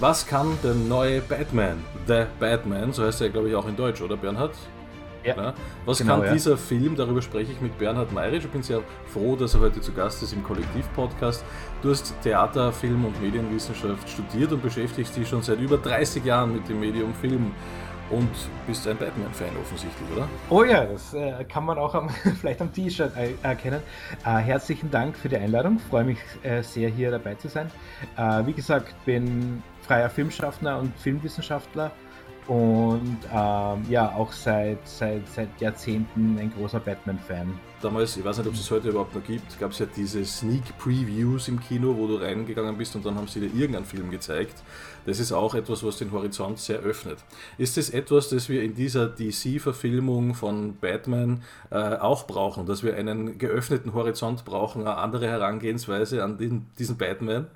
Was kann der neue Batman, The Batman, so heißt er glaube ich auch in Deutsch, oder Bernhard? Ja. ja. Was genau, kann ja. dieser Film, darüber spreche ich mit Bernhard Mayrisch. Ich bin sehr froh, dass er heute zu Gast ist im Kollektiv-Podcast. Du hast Theater, Film und Medienwissenschaft studiert und beschäftigst dich schon seit über 30 Jahren mit dem Medium Film und bist ein Batman-Fan offensichtlich, oder? Oh ja, das äh, kann man auch am, vielleicht am T-Shirt erkennen. Äh, herzlichen Dank für die Einladung. Freue mich äh, sehr, hier dabei zu sein. Äh, wie gesagt, bin freier Filmschaffner und Filmwissenschaftler und ähm, ja, auch seit, seit, seit Jahrzehnten ein großer Batman-Fan. Damals, ich weiß nicht, ob es es heute überhaupt noch gibt, gab es ja diese Sneak Previews im Kino, wo du reingegangen bist und dann haben sie dir irgendeinen Film gezeigt. Das ist auch etwas, was den Horizont sehr öffnet. Ist es etwas, das wir in dieser DC-Verfilmung von Batman äh, auch brauchen, dass wir einen geöffneten Horizont brauchen, eine andere Herangehensweise an den, diesen Batman?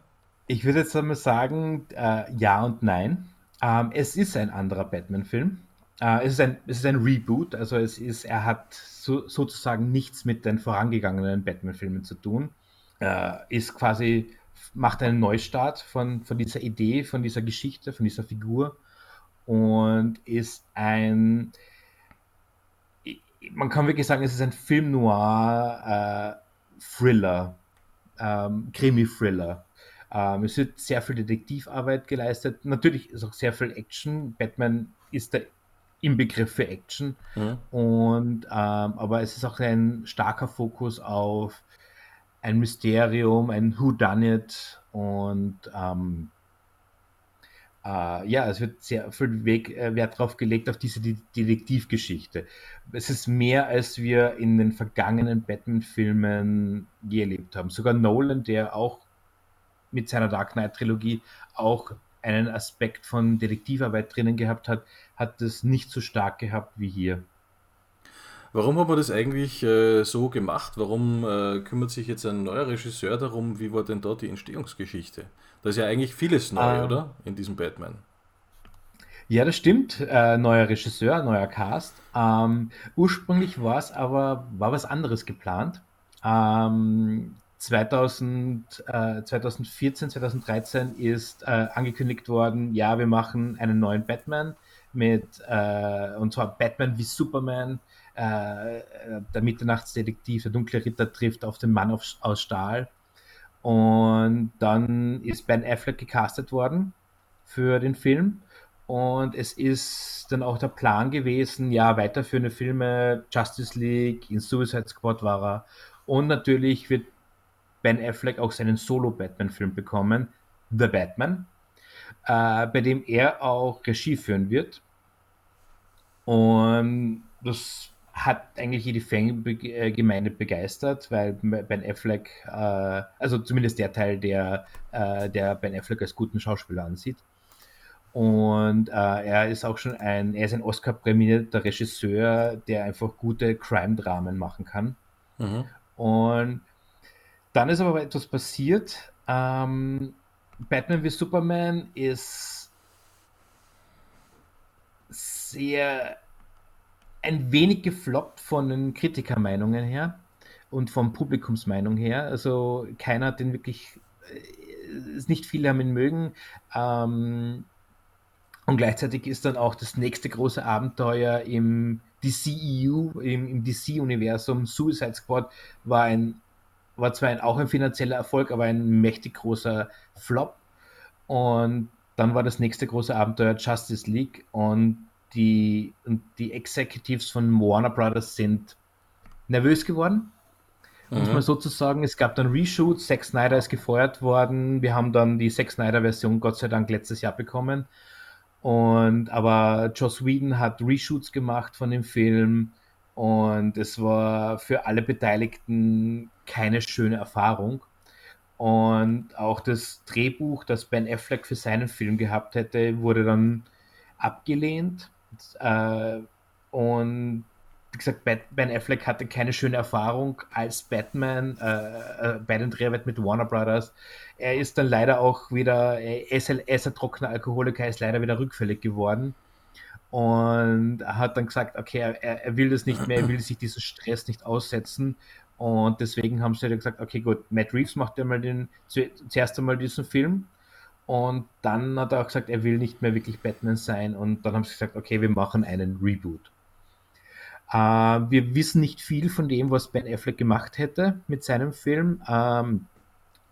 Ich würde jetzt einmal sagen, äh, ja und nein. Ähm, es ist ein anderer Batman-Film. Äh, es, ist ein, es ist ein Reboot, also es ist, er hat so, sozusagen nichts mit den vorangegangenen Batman-Filmen zu tun. Äh, ist quasi, macht einen Neustart von, von dieser Idee, von dieser Geschichte, von dieser Figur und ist ein, man kann wirklich sagen, es ist ein Film noir äh, Thriller, ähm, Krimi-Thriller. Ähm, es wird sehr viel Detektivarbeit geleistet. Natürlich ist auch sehr viel Action. Batman ist der Inbegriff für Action. Mhm. Und, ähm, aber es ist auch ein starker Fokus auf ein Mysterium, ein Who Done It und ähm, äh, ja, es wird sehr viel Weg, äh, Wert darauf gelegt auf diese Detektivgeschichte. Es ist mehr, als wir in den vergangenen Batman-Filmen je erlebt haben. Sogar Nolan, der auch mit seiner Dark Knight-Trilogie auch einen Aspekt von Detektivarbeit drinnen gehabt hat, hat das nicht so stark gehabt wie hier. Warum hat man das eigentlich äh, so gemacht? Warum äh, kümmert sich jetzt ein neuer Regisseur darum? Wie war denn dort die Entstehungsgeschichte? Da ist ja eigentlich vieles neu, ähm, oder? In diesem Batman. Ja, das stimmt. Äh, neuer Regisseur, neuer Cast. Ähm, ursprünglich war es aber war was anderes geplant. Ähm, 2000, äh, 2014, 2013 ist äh, angekündigt worden, ja, wir machen einen neuen Batman mit, äh, und zwar Batman wie Superman, äh, der Mitternachtsdetektiv, der dunkle Ritter trifft auf den Mann auf, aus Stahl. Und dann ist Ben Affleck gecastet worden für den Film. Und es ist dann auch der Plan gewesen, ja, weiterführende Filme, Justice League, in Suicide Squad war er. Und natürlich wird Ben Affleck auch seinen Solo-Batman-Film bekommen, The Batman, äh, bei dem er auch Regie führen wird. Und das hat eigentlich jede Fangemeinde begeistert, weil Ben Affleck, äh, also zumindest der Teil, der, äh, der Ben Affleck als guten Schauspieler ansieht. Und äh, er ist auch schon ein, er ist ein Oscar-prämierter Regisseur, der einfach gute Crime-Dramen machen kann. Mhm. Und dann ist aber etwas passiert. Ähm, Batman wie Superman ist sehr ein wenig gefloppt von den Kritikermeinungen her und von Publikumsmeinung her. Also keiner hat den wirklich, äh, nicht viele haben ihn mögen. Ähm, und gleichzeitig ist dann auch das nächste große Abenteuer im DCEU, im, im DC-Universum, Suicide Squad, war ein war zwar ein, auch ein finanzieller Erfolg, aber ein mächtig großer Flop. Und dann war das nächste große Abenteuer Justice League und die, und die Executives von Warner Brothers sind nervös geworden. Mhm. Muss man sozusagen, es gab dann Reshoots, Zack Snyder ist gefeuert worden, wir haben dann die Zack Snyder Version Gott sei Dank letztes Jahr bekommen. Und aber Joss Whedon hat Reshoots gemacht von dem Film und es war für alle Beteiligten keine schöne Erfahrung. Und auch das Drehbuch, das Ben Affleck für seinen Film gehabt hätte, wurde dann abgelehnt. Äh, und wie gesagt, Ben Affleck hatte keine schöne Erfahrung als Batman äh, äh, bei den Dreharbeiten mit Warner Brothers. Er ist dann leider auch wieder, er ist, er ist ein trockener Alkoholiker, ist leider wieder rückfällig geworden und hat dann gesagt, okay, er, er will das nicht mehr, er will sich diesen Stress nicht aussetzen und deswegen haben sie gesagt, okay, gut, Matt Reeves macht ja mal den, zuerst einmal diesen Film Und dann hat er auch gesagt, er will nicht mehr wirklich Batman sein. Und dann haben sie gesagt, okay, wir machen einen Reboot. Äh, wir wissen nicht viel von dem, was Ben Affleck gemacht hätte mit seinem Film. Ähm,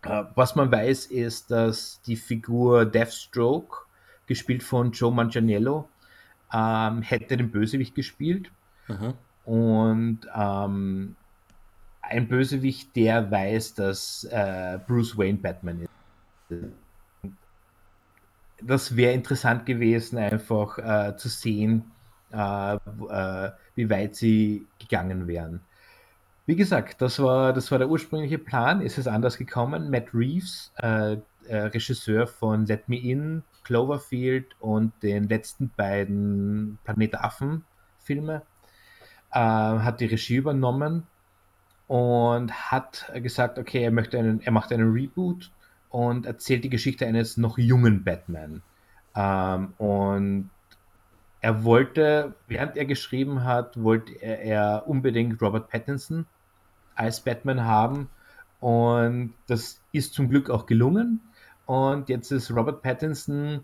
äh, was man weiß, ist, dass die Figur Deathstroke, gespielt von Joe Manganiello, ähm, hätte den Bösewicht gespielt. Mhm. Und ähm, ein Bösewicht, der weiß, dass äh, Bruce Wayne Batman ist. Das wäre interessant gewesen, einfach äh, zu sehen, äh, äh, wie weit sie gegangen wären. Wie gesagt, das war, das war der ursprüngliche Plan. Es ist anders gekommen. Matt Reeves, äh, äh, Regisseur von Let Me In, Cloverfield und den letzten beiden Planet Affen Filme, äh, hat die Regie übernommen und hat gesagt, okay, er möchte einen, er macht einen Reboot und erzählt die Geschichte eines noch jungen Batman. Ähm, und er wollte, während er geschrieben hat, wollte er, er unbedingt Robert Pattinson als Batman haben. Und das ist zum Glück auch gelungen. Und jetzt ist Robert Pattinson,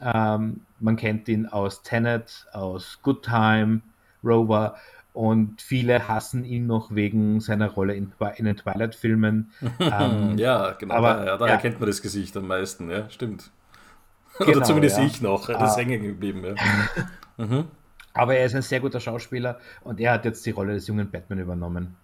ähm, man kennt ihn aus Tenet, aus Good Time, Rover. Und viele hassen ihn noch wegen seiner Rolle in, in den Twilight-Filmen. ähm, ja, genau. Aber, ja, daher ja. kennt man das Gesicht am meisten, ja, stimmt. Genau, Oder zumindest ja. ich noch, das ist ah. hängen geblieben. Ja. mhm. Aber er ist ein sehr guter Schauspieler und er hat jetzt die Rolle des jungen Batman übernommen.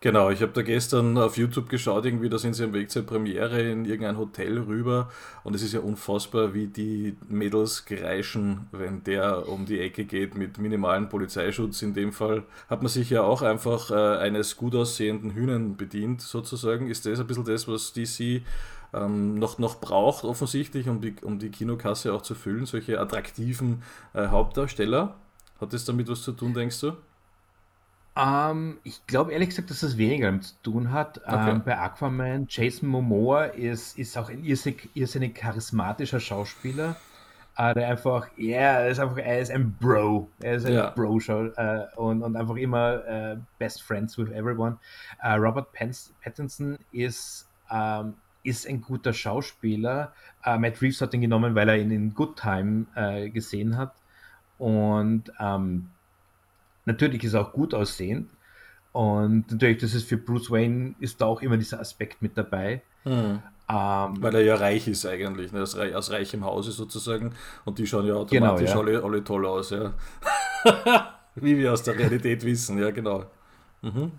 Genau, ich habe da gestern auf YouTube geschaut, irgendwie, da sind sie am Weg zur Premiere in irgendein Hotel rüber und es ist ja unfassbar, wie die Mädels kreischen, wenn der um die Ecke geht mit minimalem Polizeischutz. In dem Fall hat man sich ja auch einfach äh, eines gut aussehenden Hühnern bedient, sozusagen. Ist das ein bisschen das, was DC ähm, noch, noch braucht, offensichtlich, um die, um die Kinokasse auch zu füllen, solche attraktiven äh, Hauptdarsteller? Hat das damit was zu tun, denkst du? Ähm, ich glaube ehrlich gesagt, dass das weniger damit zu tun hat. Okay. Ähm, bei Aquaman, Jason Momoa ist, ist auch ein irrsinnig, irrsinnig charismatischer Schauspieler. Äh, der einfach, ja, er ist einfach, er ist ein Bro. Er ist ein ja. Bro äh, und, und einfach immer äh, Best Friends with everyone. Äh, Robert Pattinson ist, ähm, ist ein guter Schauspieler. Äh, Matt Reeves hat ihn genommen, weil er ihn in Good Time äh, gesehen hat. Und ähm, Natürlich ist er auch gut aussehend. Und natürlich, das ist für Bruce Wayne, ist da auch immer dieser Aspekt mit dabei. Hm. Ähm, Weil er ja reich ist eigentlich, ne? aus, aus reichem Hause sozusagen. Und die schauen ja automatisch genau, ja. Alle, alle toll aus, ja. Wie wir aus der Realität wissen, ja, genau. Mhm.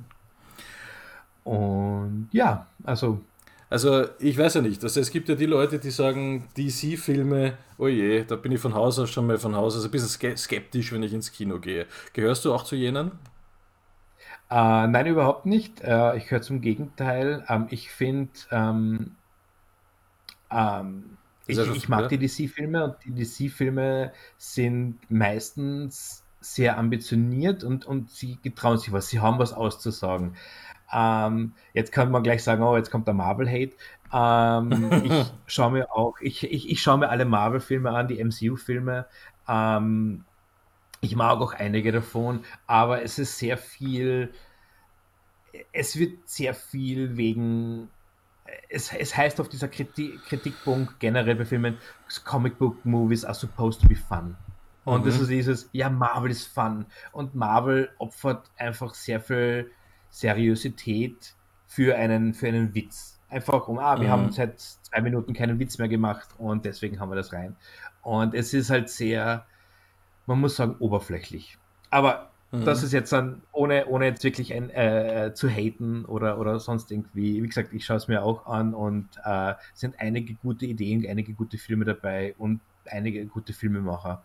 Und ja, also also ich weiß ja nicht. Also es gibt ja die Leute, die sagen, DC-Filme, oh je, da bin ich von Haus aus schon mal von Haus aus ein bisschen skeptisch, wenn ich ins Kino gehe. Gehörst du auch zu jenen? Äh, nein, überhaupt nicht. Äh, ich höre zum Gegenteil. Ähm, ich finde, ähm, ähm, ich, ich, mag die DC-Filme und die DC-Filme sind meistens sehr ambitioniert und, und sie getrauen sich was, sie haben was auszusagen. Ähm, jetzt kann man gleich sagen, oh, jetzt kommt der Marvel-Hate. Ähm, ich schaue mir auch, ich, ich, ich schaue mir alle Marvel-Filme an, die MCU-Filme. Ähm, ich mag auch einige davon, aber es ist sehr viel, es wird sehr viel wegen, es, es heißt auf dieser Kritik, Kritikpunkt generell bei Filmen, Comic Book Movies are supposed to be fun. Und mhm. das ist dieses, ja, Marvel ist fun. Und Marvel opfert einfach sehr viel Seriosität für einen, für einen Witz. Einfach um, ah, wir mhm. haben seit zwei Minuten keinen Witz mehr gemacht und deswegen haben wir das rein. Und es ist halt sehr, man muss sagen, oberflächlich. Aber mhm. das ist jetzt dann, ohne, ohne jetzt wirklich ein, äh, zu haten oder, oder sonst irgendwie, wie gesagt, ich schaue es mir auch an und äh, sind einige gute Ideen, einige gute Filme dabei und einige gute Filmemacher.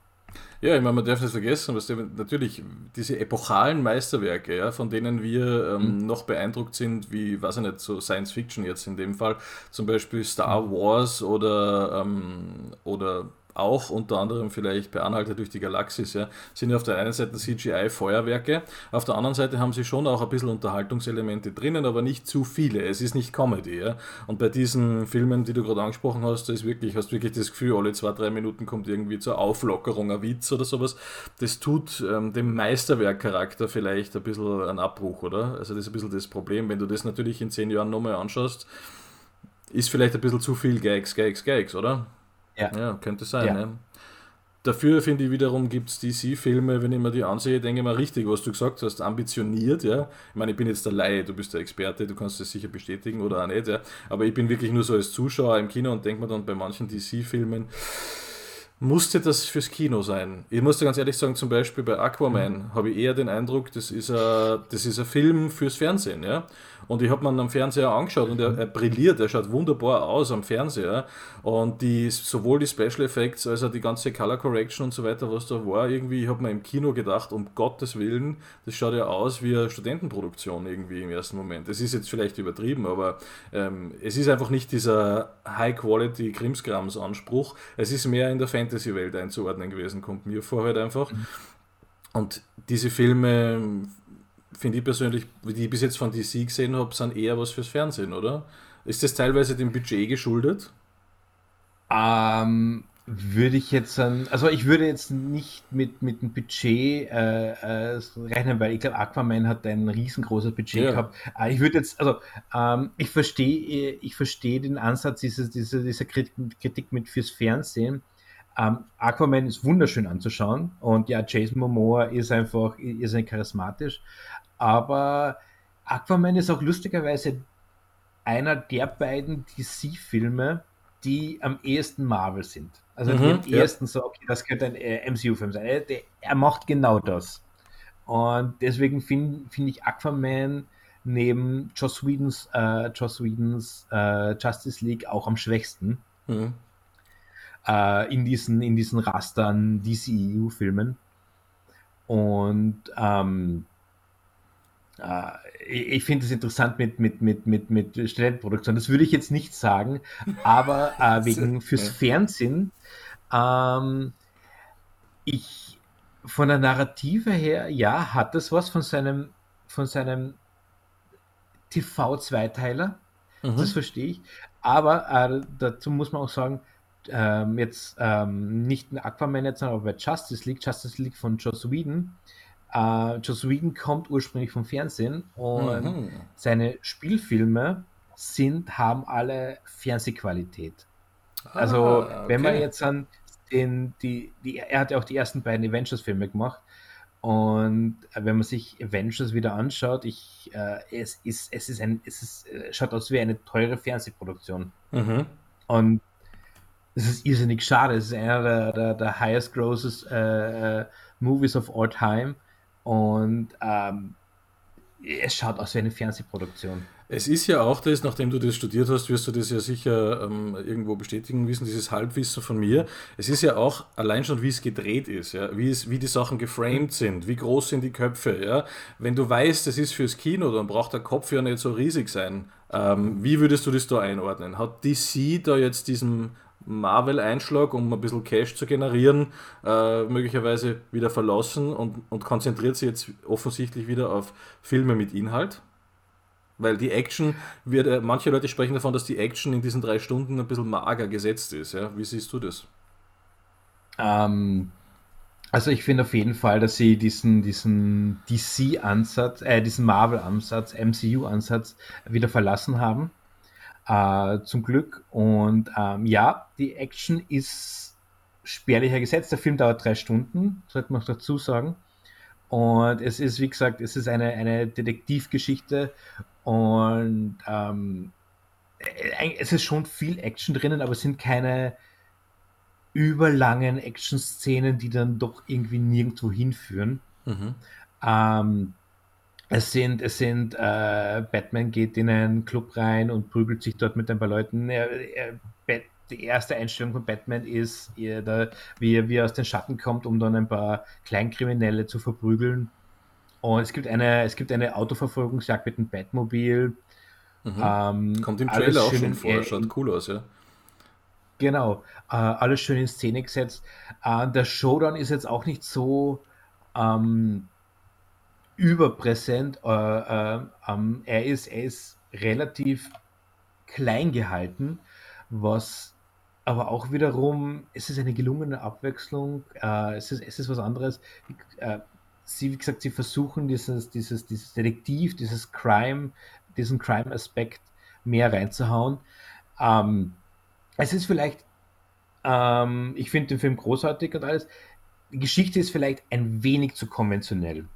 Ja, ich meine, man darf nicht vergessen, was natürlich diese epochalen Meisterwerke, ja, von denen wir ähm, mhm. noch beeindruckt sind, wie, weiß ich nicht, so Science Fiction jetzt in dem Fall, zum Beispiel Star. Wars oder, ähm, oder auch unter anderem vielleicht bei Anhalter durch die Galaxis, ja, sind ja auf der einen Seite CGI-Feuerwerke, auf der anderen Seite haben sie schon auch ein bisschen Unterhaltungselemente drinnen, aber nicht zu viele. Es ist nicht Comedy, ja. Und bei diesen Filmen, die du gerade angesprochen hast, da ist wirklich, hast wirklich das Gefühl, alle zwei, drei Minuten kommt irgendwie zur Auflockerung ein Witz oder sowas. Das tut ähm, dem Meisterwerkcharakter vielleicht ein bisschen einen Abbruch, oder? Also das ist ein bisschen das Problem. Wenn du das natürlich in zehn Jahren nochmal anschaust, ist vielleicht ein bisschen zu viel Gags, Gags, Gags, oder? Ja, ja könnte sein. Ja. Ne? Dafür finde ich wiederum gibt es DC-Filme, wenn ich mir die ansehe, denke ich mal richtig, was du gesagt hast, ambitioniert, ja. Ich meine, ich bin jetzt der Laie, du bist der Experte, du kannst das sicher bestätigen oder auch nicht, ja. Aber ich bin wirklich nur so als Zuschauer im Kino und denke mir dann bei manchen DC-Filmen, musste das fürs Kino sein. Ich muss dir ganz ehrlich sagen, zum Beispiel bei Aquaman mhm. habe ich eher den Eindruck, das ist, ein, das ist ein Film fürs Fernsehen. Ja? Und ich habe mir am Fernseher angeschaut und er, er, brilliert, er schaut wunderbar aus am Fernseher. Und die, sowohl die Special Effects als auch die ganze Color Correction und so weiter, was da war, irgendwie, ich habe mir im Kino gedacht, um Gottes Willen, das schaut ja aus wie eine Studentenproduktion irgendwie im ersten Moment. Das ist jetzt vielleicht übertrieben, aber ähm, es ist einfach nicht dieser High-Quality Krimskrams-Anspruch. Es ist mehr in der Fantasy-Welt einzuordnen gewesen, kommt mir vor halt einfach. Mhm. Und diese Filme finde ich persönlich, die ich bis jetzt von DC gesehen habe, sind eher was fürs Fernsehen, oder? Ist das teilweise dem Budget geschuldet? Ähm, würde ich jetzt also ich würde jetzt nicht mit, mit dem Budget äh, äh, rechnen, weil ich glaube, Aquaman hat ein riesengroßes Budget ja. gehabt. Äh, ich würde jetzt, also ähm, ich verstehe ich verstehe den Ansatz dieser, dieser, dieser Kritik mit fürs Fernsehen. Ähm, Aquaman ist wunderschön anzuschauen und ja, Jason Momoa ist einfach, ist ein charismatisch, aber Aquaman ist auch lustigerweise einer der beiden DC-Filme, die am ehesten Marvel sind. Also mhm, die am ja. ehesten so, okay, das könnte ein äh, MCU-Film sein. Er, der, er, macht genau das. Und deswegen finde find ich Aquaman neben Joss Whedons, äh, Joss Whedons äh, Justice League auch am schwächsten. Mhm. Äh, in, diesen, in diesen Rastern DCEU-Filmen. Und ähm, äh, ich finde es interessant mit, mit, mit, mit, mit Studentenproduktion. Das würde ich jetzt nicht sagen, aber äh, wegen fürs Fernsehen. Ähm, ich von der Narrative her, ja, hat das was von seinem, von seinem TV-Zweiteiler. Mhm. Das verstehe ich. Aber äh, dazu muss man auch sagen, ähm, jetzt ähm, nicht ein Aquaman jetzt, sondern bei Justice League, Justice League von Joss Whedon, Uh, Joss Whedon kommt ursprünglich vom Fernsehen und mhm. seine Spielfilme sind, haben alle Fernsehqualität. Also, ah, okay. wenn man jetzt an den, die, die, er hat ja auch die ersten beiden Avengers-Filme gemacht. Und wenn man sich Avengers wieder anschaut, ich, äh, es ist, es ist ein, es ist, äh, schaut aus wie eine teure Fernsehproduktion. Mhm. Und es ist irrsinnig schade. Es ist einer der, der, der highest grosses äh, äh Movies of all time. Und ähm, es schaut aus wie eine Fernsehproduktion. Es ist ja auch das, nachdem du das studiert hast, wirst du das ja sicher ähm, irgendwo bestätigen wissen, dieses Halbwissen von mir. Es ist ja auch allein schon, wie es gedreht ist, ja, wie, es, wie die Sachen geframed sind, wie groß sind die Köpfe. Ja. Wenn du weißt, das ist fürs Kino, dann braucht der Kopf ja nicht so riesig sein. Ähm, wie würdest du das da einordnen? Hat DC da jetzt diesen Marvel-Einschlag, um ein bisschen Cash zu generieren, äh, möglicherweise wieder verlassen und, und konzentriert sich jetzt offensichtlich wieder auf Filme mit Inhalt. Weil die Action wird, äh, manche Leute sprechen davon, dass die Action in diesen drei Stunden ein bisschen mager gesetzt ist. Ja? Wie siehst du das? Ähm, also ich finde auf jeden Fall, dass sie diesen, diesen DC-Ansatz, äh, diesen Marvel-Ansatz, MCU-Ansatz wieder verlassen haben äh, zum Glück. Und ähm, ja, die Action ist spärlicher gesetzt. Der Film dauert drei Stunden, sollte man dazu sagen. Und es ist, wie gesagt, es ist eine, eine Detektivgeschichte und ähm, äh, es ist schon viel Action drinnen, aber es sind keine überlangen Action-Szenen, die dann doch irgendwie nirgendwo hinführen. Mhm. Ähm, es sind, es sind, äh, Batman geht in einen Club rein und prügelt sich dort mit ein paar Leuten. Er, er, die erste Einstellung von Batman ist, er, da, wie, er, wie er aus den Schatten kommt, um dann ein paar Kleinkriminelle zu verprügeln. Und es gibt eine, es gibt eine Autoverfolgungsjagd mit dem Batmobil. Mhm. Ähm, Kommt im Trailer auch schon vor, schaut cool aus, ja. Genau, äh, alles schön in Szene gesetzt. Äh, der Showdown ist jetzt auch nicht so ähm, überpräsent. Äh, äh, ähm, er, ist, er ist relativ klein gehalten, was aber auch wiederum, es ist eine gelungene Abwechslung, äh, es, ist, es ist was anderes. Äh, sie, wie gesagt, sie versuchen dieses, dieses, dieses Detektiv, dieses Crime, diesen Crime-Aspekt mehr reinzuhauen. Ähm, es ist vielleicht ähm, ich finde den Film großartig und alles. Die Geschichte ist vielleicht ein wenig zu konventionell.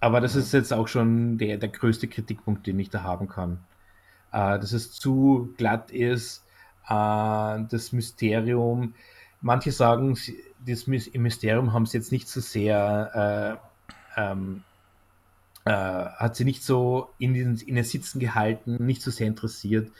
Aber das ist jetzt auch schon der, der größte Kritikpunkt, den ich da haben kann. Äh, dass es zu glatt ist, äh, das Mysterium. Manche sagen, das Mysterium haben sie jetzt nicht so sehr, äh, ähm, äh, hat sie nicht so in den, in den Sitzen gehalten, nicht so sehr interessiert.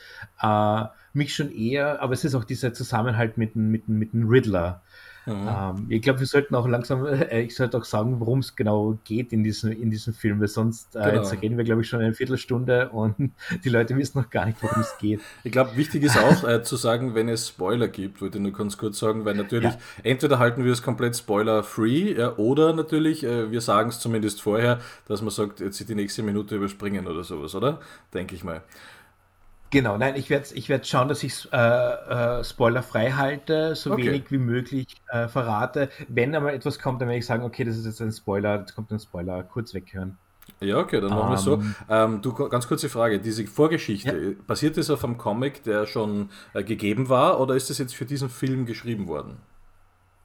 Äh, mich schon eher, aber es ist auch dieser Zusammenhalt mit, mit, mit dem Riddler. Mhm. Ähm, ich glaube, wir sollten auch langsam, äh, ich sollte auch sagen, worum es genau geht in diesem, in diesem Film, weil sonst äh, genau. jetzt reden wir, glaube ich, schon eine Viertelstunde und die Leute wissen noch gar nicht, worum es geht. Ich glaube, wichtig ist auch äh, zu sagen, wenn es Spoiler gibt, wollte ich nur ganz kurz sagen, weil natürlich ja. entweder halten wir es komplett spoiler-free ja, oder natürlich, äh, wir sagen es zumindest vorher, dass man sagt, jetzt die nächste Minute überspringen oder sowas, oder? Denke ich mal. Genau, nein, ich werde ich werd schauen, dass ich äh, äh, spoilerfrei halte, so okay. wenig wie möglich äh, verrate. Wenn einmal etwas kommt, dann werde ich sagen, okay, das ist jetzt ein Spoiler, jetzt kommt ein Spoiler, kurz weghören. Ja, okay, dann machen wir es so. Ähm. ähm, du, ganz kurze Frage, diese Vorgeschichte, ja. basiert das auf einem Comic, der schon äh, gegeben war, oder ist das jetzt für diesen Film geschrieben worden?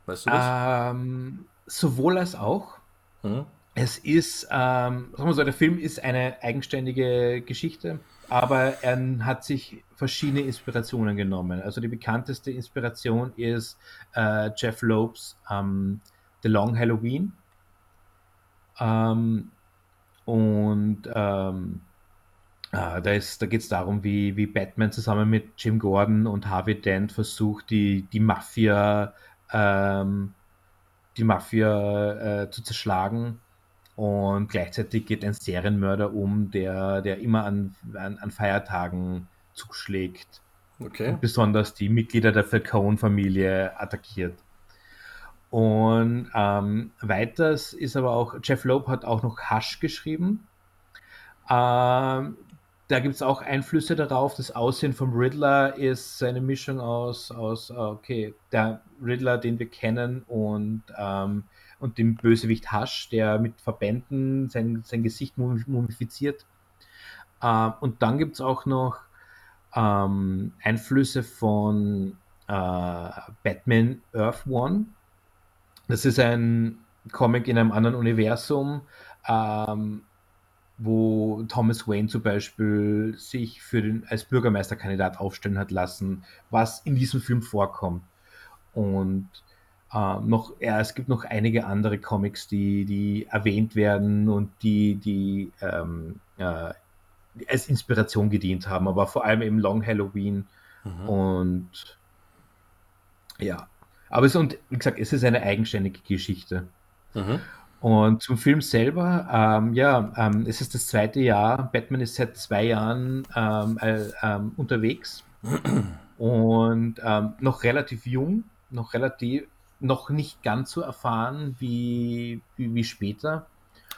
Weißt du das? Ähm, sowohl als auch. Hm? Es ist, ähm, sagen wir so, der Film ist eine eigenständige Geschichte aber er hat sich verschiedene Inspirationen genommen. Also die bekannteste Inspiration ist äh, Jeff Lopes ähm, The Long Halloween. Ähm, und ähm, äh, da, da geht es darum, wie, wie Batman zusammen mit Jim Gordon und Harvey Dent versucht, die, die Mafia, ähm, die Mafia äh, zu zerschlagen und gleichzeitig geht ein Serienmörder um, der, der immer an, an, an Feiertagen zuschlägt. Okay. Und besonders die Mitglieder der Falcone-Familie attackiert. Und ähm, weiters ist aber auch, Jeff Loeb hat auch noch Hush geschrieben. Ähm, da gibt es auch Einflüsse darauf. Das Aussehen vom Riddler ist eine Mischung aus, aus okay, der Riddler, den wir kennen, und ähm, und dem Bösewicht Hasch, der mit Verbänden sein, sein Gesicht mumifiziert. Äh, und dann gibt es auch noch ähm, Einflüsse von äh, Batman Earth One. Das ist ein Comic in einem anderen Universum, ähm, wo Thomas Wayne zum Beispiel sich für den, als Bürgermeisterkandidat aufstellen hat lassen, was in diesem Film vorkommt. Und äh, noch, ja, es gibt noch einige andere Comics, die, die erwähnt werden und die, die ähm, äh, als Inspiration gedient haben, aber vor allem eben Long Halloween mhm. und ja. Aber es, und wie gesagt, es ist eine eigenständige Geschichte. Mhm. Und zum Film selber, ähm, ja, ähm, es ist das zweite Jahr. Batman ist seit zwei Jahren ähm, äh, ähm, unterwegs und ähm, noch relativ jung, noch relativ noch nicht ganz so erfahren wie, wie, wie später.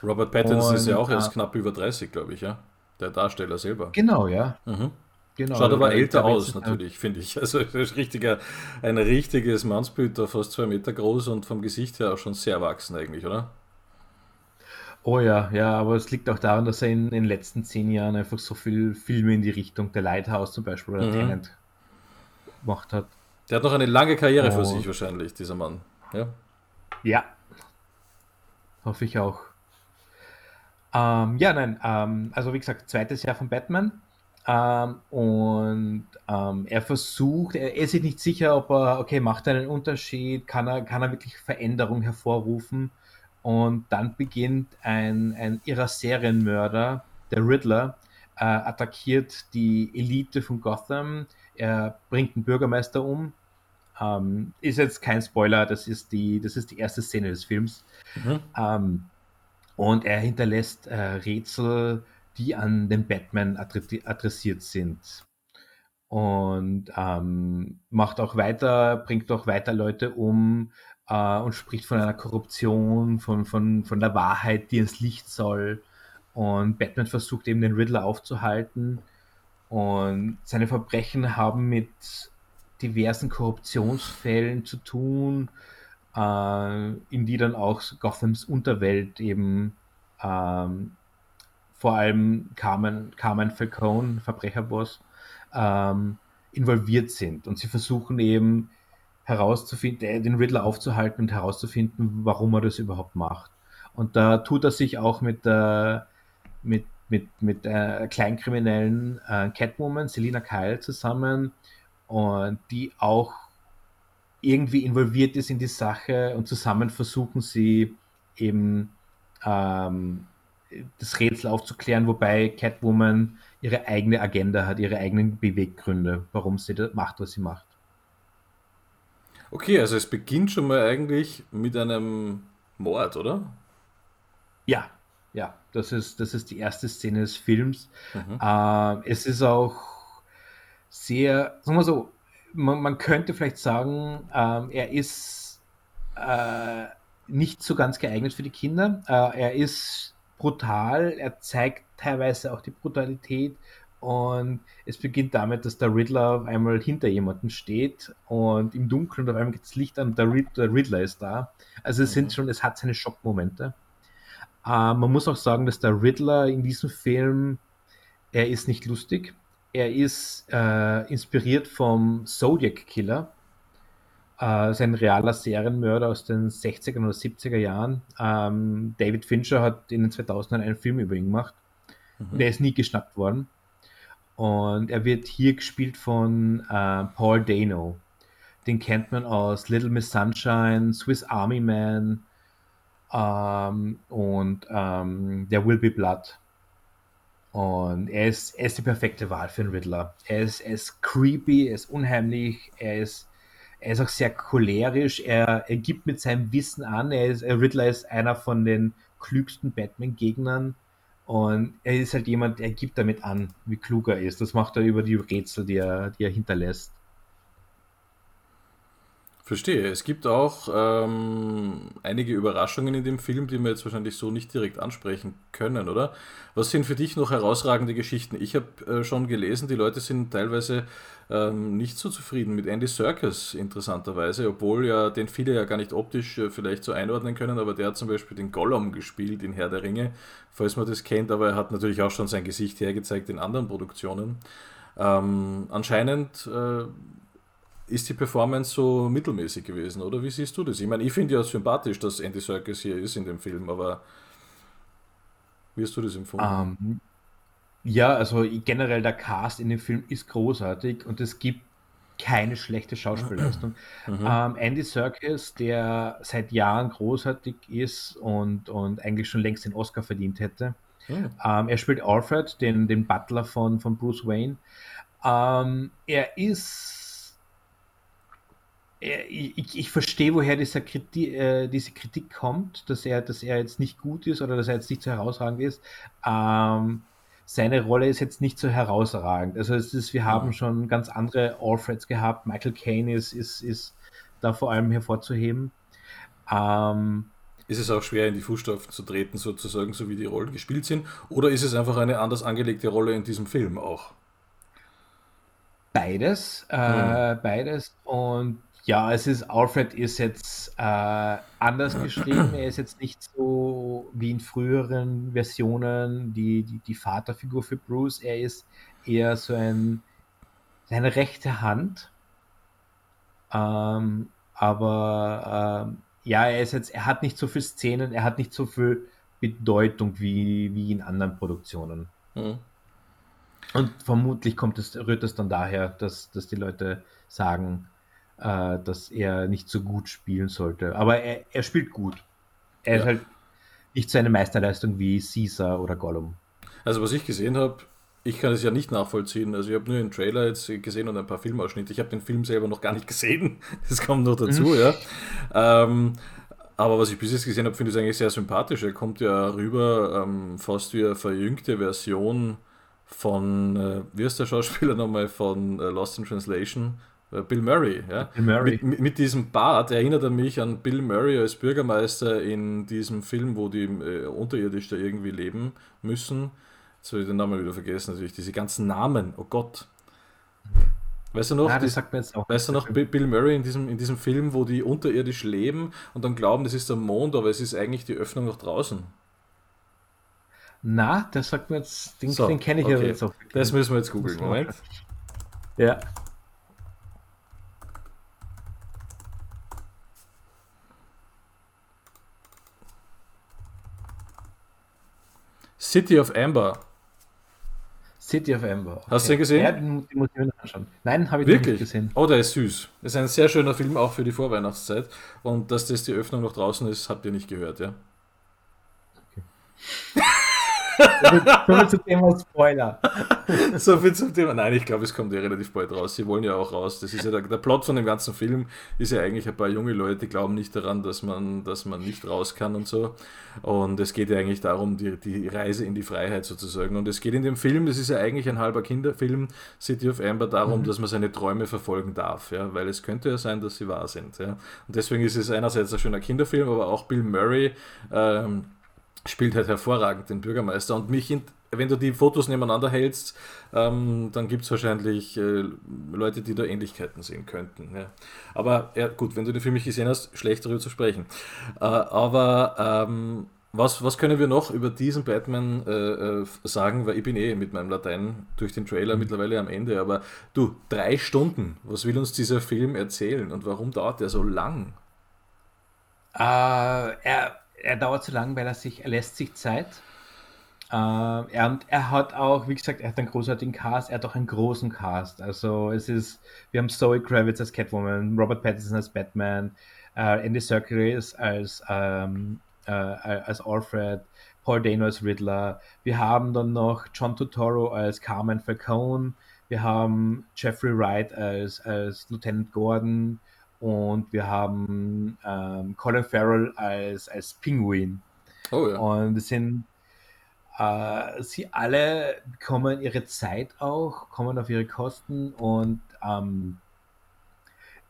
Robert Pattinson Und, ist ja auch erst äh, knapp über 30, glaube ich, ja. Der Darsteller selber. Genau, ja. Mhm. Genau, Schaut aber älter aus, natürlich, finde ich. Also ist richtiger, ein richtiges Mannsbild, fast zwei Meter groß und vom Gesicht her auch schon sehr erwachsen eigentlich, oder? Oh ja, ja, aber es liegt auch daran, dass er in, in den letzten zehn Jahren einfach so viel Filme in die Richtung der Lighthouse zum Beispiel oder mhm. Tenant gemacht hat. Der hat noch eine lange Karriere oh. für sich wahrscheinlich, dieser Mann. Ja. Ja. Hoffe ich auch. Ähm, ja, nein, ähm, also wie gesagt, zweites Jahr von Batman. Ähm, und ähm, er versucht, er, er, ist sich nicht sicher, ob er, okay, macht er einen Unterschied, kann er, kann er wirklich Veränderung hervorrufen. Und dann beginnt ein, ein irrer Serienmörder, der Riddler, äh, attackiert die Elite von Gotham, er bringt einen Bürgermeister um. Ähm, ist jetzt kein Spoiler, das ist die, das ist die erste Szene des Films. Mhm. Ähm, und er hinterlässt äh, Rätsel, die an den Batman adressiert sind. Und ähm, macht auch weiter, bringt auch weiter Leute um äh, und spricht von einer Korruption, von, von, von der Wahrheit, die ins Licht soll. Und Batman versucht eben den Riddler aufzuhalten und seine Verbrechen haben mit diversen Korruptionsfällen zu tun, äh, in die dann auch Gothams Unterwelt eben ähm, vor allem Carmen, Carmen Falcone, Verbrecherboss, ähm, involviert sind. Und sie versuchen eben herauszufinden, den Riddler aufzuhalten und herauszufinden, warum er das überhaupt macht. Und da tut er sich auch mit der mit, mit, mit äh, Kleinkriminellen äh, Catwoman, Selina Kyle zusammen und die auch irgendwie involviert ist in die Sache und zusammen versuchen sie eben ähm, das Rätsel aufzuklären, wobei Catwoman ihre eigene Agenda hat, ihre eigenen Beweggründe, warum sie das macht, was sie macht. Okay, also es beginnt schon mal eigentlich mit einem Mord, oder? Ja, ja, das ist, das ist die erste Szene des Films. Mhm. Äh, es ist auch sehr, sagen wir so, man, man könnte vielleicht sagen, äh, er ist äh, nicht so ganz geeignet für die Kinder. Äh, er ist brutal, er zeigt teilweise auch die Brutalität und es beginnt damit, dass der Riddler auf einmal hinter jemanden steht und im Dunkeln und auf einmal geht das Licht an und der, Riddler ist da. Also es mhm. sind schon, es hat seine Schockmomente. Äh, man muss auch sagen, dass der Riddler in diesem Film, er ist nicht lustig. Er ist äh, inspiriert vom Zodiac Killer. Äh, ist ein realer Serienmörder aus den 60er oder 70er Jahren. Ähm, David Fincher hat in den 2000ern einen Film über ihn gemacht. Mhm. Der ist nie geschnappt worden. Und er wird hier gespielt von äh, Paul Dano. Den kennt man aus Little Miss Sunshine, Swiss Army Man, ähm, und ähm, der Will Be Blood. Und er ist, er ist die perfekte Wahl für einen Riddler. Er ist, er ist creepy, er ist unheimlich, er ist, er ist auch sehr cholerisch, er, er gibt mit seinem Wissen an, er ist, Riddler ist einer von den klügsten Batman-Gegnern und er ist halt jemand, er gibt damit an, wie klug er ist. Das macht er über die Rätsel, die er, die er hinterlässt. Verstehe. Es gibt auch ähm, einige Überraschungen in dem Film, die wir jetzt wahrscheinlich so nicht direkt ansprechen können, oder? Was sind für dich noch herausragende Geschichten? Ich habe äh, schon gelesen, die Leute sind teilweise ähm, nicht so zufrieden mit Andy Serkis, interessanterweise, obwohl ja den viele ja gar nicht optisch äh, vielleicht so einordnen können, aber der hat zum Beispiel den Gollum gespielt in Herr der Ringe, falls man das kennt, aber er hat natürlich auch schon sein Gesicht hergezeigt in anderen Produktionen. Ähm, anscheinend äh, ist die Performance so mittelmäßig gewesen, oder wie siehst du das? Ich meine, ich finde ja sympathisch, dass Andy Serkis hier ist in dem Film, aber wie hast du das empfunden? Um, ähm, ja, also generell der Cast in dem Film ist großartig und es gibt keine schlechte Schauspielleistung. Mhm. Ähm, Andy Serkis, der seit Jahren großartig ist und, und eigentlich schon längst den Oscar verdient hätte. Mhm. Ähm, er spielt Alfred, den, den Butler von, von Bruce Wayne. Ähm, er ist ich, ich, verstehe, woher dieser Kritik, äh, diese Kritik kommt, dass er, dass er jetzt nicht gut ist oder dass er jetzt nicht so herausragend ist. Ähm, seine Rolle ist jetzt nicht so herausragend. Also es ist, wir haben schon ganz andere Alfreds gehabt. Michael Caine ist, ist, ist da vor allem hervorzuheben. Ähm, ist es auch schwer, in die Fußstapfen zu treten, sozusagen, so wie die Rollen gespielt sind? Oder ist es einfach eine anders angelegte Rolle in diesem Film auch? Beides, äh, hm. beides. Und ja, es ist, Alfred ist jetzt äh, anders geschrieben. Er ist jetzt nicht so wie in früheren Versionen die, die, die Vaterfigur für Bruce. Er ist eher so ein, seine rechte Hand. Ähm, aber ähm, ja, er ist jetzt, er hat nicht so viel Szenen, er hat nicht so viel Bedeutung wie, wie in anderen Produktionen. Mhm. Und vermutlich kommt es, rührt es dann daher, dass, dass die Leute sagen, äh, dass er nicht so gut spielen sollte. Aber er, er spielt gut. Er ja. ist halt nicht so eine Meisterleistung wie Caesar oder Gollum. Also was ich gesehen habe, ich kann es ja nicht nachvollziehen. Also ich habe nur den Trailer jetzt gesehen und ein paar Filmausschnitte. Ich habe den Film selber noch gar nicht gesehen. Das kommt noch dazu, mhm. ja. Ähm, aber was ich bis jetzt gesehen habe, finde ich eigentlich sehr sympathisch. Er kommt ja rüber ähm, fast wie eine verjüngte Version von, äh, wie ist der Schauspieler nochmal, von äh, Lost in Translation, Bill Murray. Ja? Bill Murray. Mit, mit, diesem Bart erinnert er mich an Bill Murray als Bürgermeister in diesem Film, wo die äh, unterirdisch da irgendwie leben müssen. Jetzt habe ich den Namen wieder vergessen, natürlich. Diese ganzen Namen, oh Gott. Weißt du noch, ja, das sagt mir jetzt auch weißt du noch Bill Murray in diesem, in diesem Film, wo die unterirdisch leben und dann glauben, das ist der Mond, aber es ist eigentlich die Öffnung nach draußen? Na, das sagt mir jetzt, den, so, den kenne ich okay. ja jetzt auch. Das müssen wir jetzt googeln, Moment. Ja. City of Amber. City of Amber. Okay. Hast du den gesehen? Ja, den, den muss ich mir anschauen. Nein, habe ich Wirklich? nicht gesehen. Oh, der ist süß. Ist ein sehr schöner Film, auch für die Vorweihnachtszeit. Und dass das die Öffnung noch draußen ist, habt ihr nicht gehört, ja? Okay. so viel zum Thema Spoiler. so viel zum Thema. Nein, ich glaube, es kommt ja relativ bald raus. Sie wollen ja auch raus. Das ist ja der, der, Plot von dem ganzen Film ist ja eigentlich ein paar junge Leute, die glauben nicht daran, dass man, dass man nicht raus kann und so. Und es geht ja eigentlich darum, die, die Reise in die Freiheit sozusagen. Und es geht in dem Film, das ist ja eigentlich ein halber Kinderfilm, City of Amber, darum, mhm. dass man seine Träume verfolgen darf. Ja? Weil es könnte ja sein, dass sie wahr sind. Ja? Und deswegen ist es einerseits ein schöner Kinderfilm, aber auch Bill Murray. Ähm, spielt halt hervorragend den Bürgermeister. Und mich, wenn du die Fotos nebeneinander hältst, ähm, dann gibt es wahrscheinlich äh, Leute, die da Ähnlichkeiten sehen könnten. Ja. Aber ja, gut, wenn du den Film nicht gesehen hast, schlecht darüber zu sprechen. Äh, aber ähm, was, was können wir noch über diesen Batman äh, äh sagen? Weil ich bin eh mit meinem Latein durch den Trailer mhm. mittlerweile am Ende. Aber du, drei Stunden, was will uns dieser Film erzählen und warum dauert der so lang? Äh, er er dauert zu lang, weil er sich, er lässt sich Zeit. Äh, er, und er hat auch, wie gesagt, er hat einen großartigen Cast, er hat auch einen großen Cast. Also es ist, wir haben Zoe Kravitz als Catwoman, Robert Pattinson als Batman, äh, Andy Serkis als, ähm, äh, als Alfred, Paul Dano als Riddler. Wir haben dann noch John Turturro als Carmen Falcone. Wir haben Jeffrey Wright als, als Lieutenant Gordon und wir haben ähm, Colin Farrell als, als Pinguin. Oh ja. Und es sind äh, sie alle bekommen ihre Zeit auch, kommen auf ihre Kosten und ähm,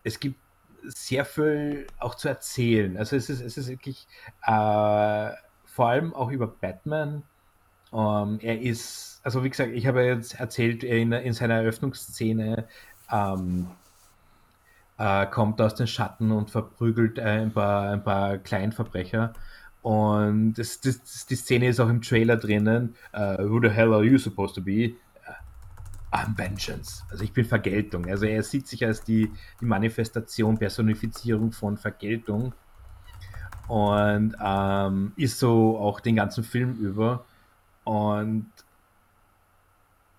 es gibt sehr viel auch zu erzählen. Also es ist, es ist wirklich äh, vor allem auch über Batman. Ähm, er ist, also wie gesagt, ich habe jetzt erzählt in, in seiner Eröffnungsszene, ähm, äh, kommt aus den Schatten und verprügelt äh, ein, paar, ein paar Kleinverbrecher. Und das, das, die Szene ist auch im Trailer drinnen. Uh, who the hell are you supposed to be? Uh, I'm Vengeance. Also ich bin Vergeltung. Also er sieht sich als die, die Manifestation, Personifizierung von Vergeltung. Und ähm, ist so auch den ganzen Film über. Und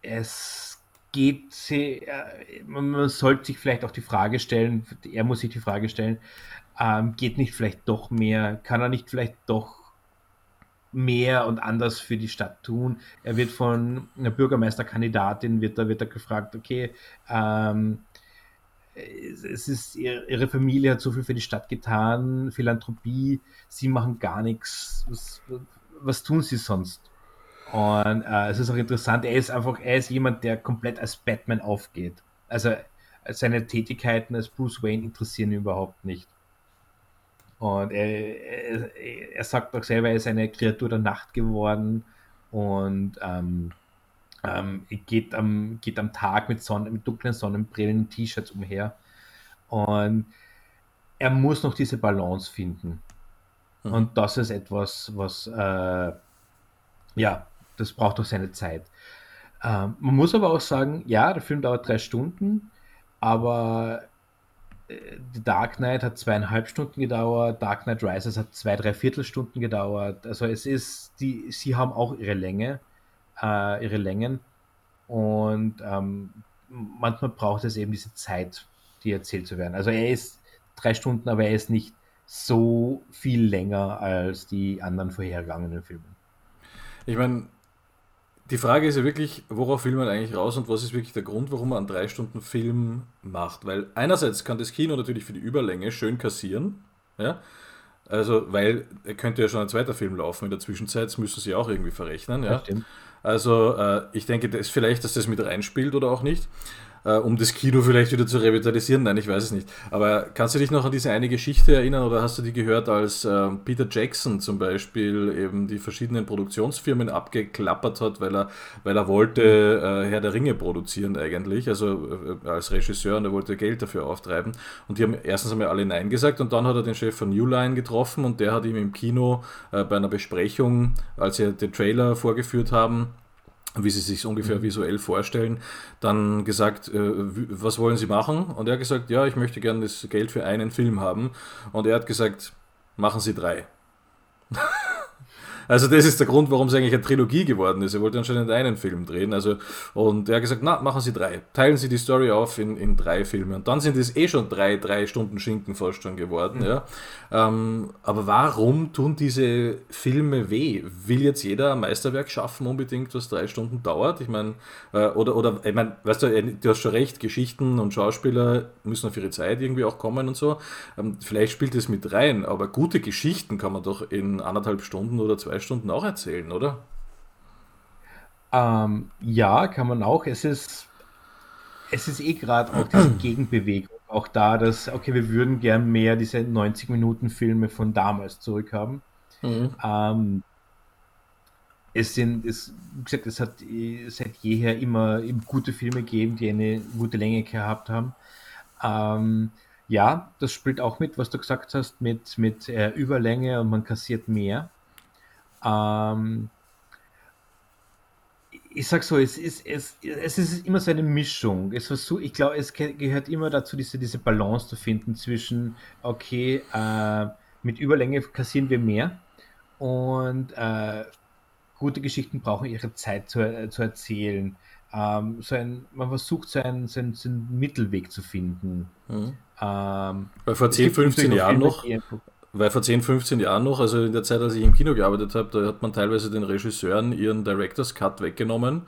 es geht, äh, man sollte sich vielleicht auch die Frage stellen, er muss sich die Frage stellen, ähm, geht nicht vielleicht doch mehr, kann er nicht vielleicht doch mehr und anders für die Stadt tun? Er wird von einer Bürgermeisterkandidatin, wird da, wird da gefragt, okay, ähm, es ist, ihre Familie hat so viel für die Stadt getan, Philanthropie, sie machen gar nichts, was, was tun sie sonst? Und äh, es ist auch interessant, er ist einfach, er ist jemand, der komplett als Batman aufgeht. Also seine Tätigkeiten als Bruce Wayne interessieren ihn überhaupt nicht. Und er, er, er sagt auch selber, er ist eine Kreatur der Nacht geworden und ähm, ähm, geht, am, geht am Tag mit, Sonne, mit dunklen Sonnenbrillen, T-Shirts umher. Und er muss noch diese Balance finden. Mhm. Und das ist etwas, was äh, ja, das braucht auch seine Zeit. Ähm, man muss aber auch sagen, ja, der Film dauert drei Stunden, aber äh, The Dark Knight hat zweieinhalb Stunden gedauert, Dark Knight Rises hat zwei, drei Viertelstunden gedauert. Also es ist, die, sie haben auch ihre Länge, äh, ihre Längen. Und ähm, manchmal braucht es eben diese Zeit, die erzählt zu werden. Also er ist drei Stunden, aber er ist nicht so viel länger als die anderen vorhergegangenen Filme. Ich meine, die Frage ist ja wirklich, worauf will man eigentlich raus und was ist wirklich der Grund, warum man einen drei Stunden Film macht? Weil einerseits kann das Kino natürlich für die Überlänge schön kassieren, ja, also weil er könnte ja schon ein zweiter Film laufen in der Zwischenzeit, das müssen sie auch irgendwie verrechnen, ja. Also äh, ich denke, das vielleicht, dass das mit reinspielt oder auch nicht äh, um das Kino vielleicht wieder zu revitalisieren. Nein, ich weiß es nicht. Aber kannst du dich noch an diese eine Geschichte erinnern oder hast du die gehört, als äh, Peter Jackson zum Beispiel eben die verschiedenen Produktionsfirmen abgeklappert hat, weil er, weil er wollte äh, Herr der Ringe produzieren eigentlich, also äh, als Regisseur und er wollte Geld dafür auftreiben. Und die haben erstens einmal alle Nein gesagt und dann hat er den Chef von New Line getroffen und der hat ihm im Kino äh, bei einer Besprechung, als sie den Trailer vorgeführt haben, wie sie sich ungefähr mhm. visuell vorstellen, dann gesagt, äh, was wollen sie machen? Und er hat gesagt, ja, ich möchte gerne das Geld für einen Film haben. Und er hat gesagt, machen Sie drei. Also das ist der Grund, warum es eigentlich eine Trilogie geworden ist. Er wollte anscheinend einen Film drehen. Also, und er hat gesagt, na, machen Sie drei. Teilen Sie die Story auf in, in drei Filme. Und dann sind es eh schon drei, drei Stunden Schinken fast schon geworden. Mhm. Ja. Ähm, aber warum tun diese Filme weh? Will jetzt jeder ein Meisterwerk schaffen unbedingt, was drei Stunden dauert? Ich meine, äh, oder, oder, ich meine, weißt du, du hast schon recht, Geschichten und Schauspieler müssen auf ihre Zeit irgendwie auch kommen und so. Ähm, vielleicht spielt es mit rein, aber gute Geschichten kann man doch in anderthalb Stunden oder zwei Stunden auch erzählen, oder? Ähm, ja, kann man auch. Es ist, es ist eh gerade auch diese Gegenbewegung. Auch da, dass, okay, wir würden gern mehr diese 90-Minuten-Filme von damals zurückhaben. Mhm. Ähm, es sind, es, wie gesagt, es hat seit jeher immer gute Filme gegeben, die eine gute Länge gehabt haben. Ähm, ja, das spielt auch mit, was du gesagt hast, mit, mit äh, Überlänge und man kassiert mehr. Ähm, ich sag so, es ist, es, es ist immer so eine Mischung. Es versuch, ich glaube, es gehört immer dazu, diese, diese Balance zu finden zwischen, okay, äh, mit Überlänge kassieren wir mehr und äh, gute Geschichten brauchen ihre Zeit zu, äh, zu erzählen. Ähm, so ein, man versucht so einen, so, einen, so einen Mittelweg zu finden. Mhm. Ähm, Weil vor 10, 15 Jahren noch, weil vor 10, 15 Jahren noch, also in der Zeit, als ich im Kino gearbeitet habe, da hat man teilweise den Regisseuren ihren Director's Cut weggenommen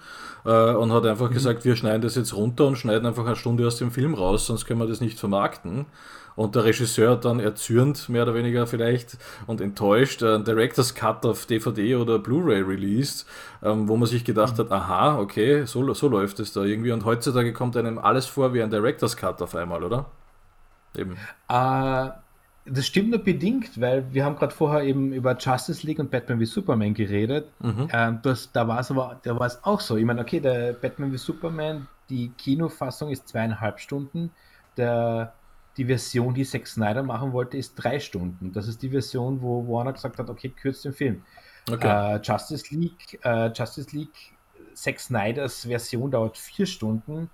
äh, und hat einfach mhm. gesagt, wir schneiden das jetzt runter und schneiden einfach eine Stunde aus dem Film raus, sonst können wir das nicht vermarkten. Und der Regisseur hat dann erzürnt, mehr oder weniger vielleicht, und enttäuscht einen Director's Cut auf DVD oder Blu-ray released, ähm, wo man sich gedacht hat, aha, okay, so, so läuft es da irgendwie. Und heutzutage kommt einem alles vor wie ein Director's Cut auf einmal, oder? Eben. Uh das stimmt nur bedingt, weil wir haben gerade vorher eben über Justice League und Batman wie Superman geredet. Mhm. Ähm, das, da war es aber da war es auch so. Ich meine, okay, der Batman wie Superman, die Kinofassung ist zweieinhalb Stunden. Der, die Version, die Zack Snyder machen wollte, ist drei Stunden. Das ist die Version, wo Warner gesagt hat, okay, kürzt den Film. Okay. Äh, Justice League, äh, Justice League, Zack Snyders Version dauert vier Stunden.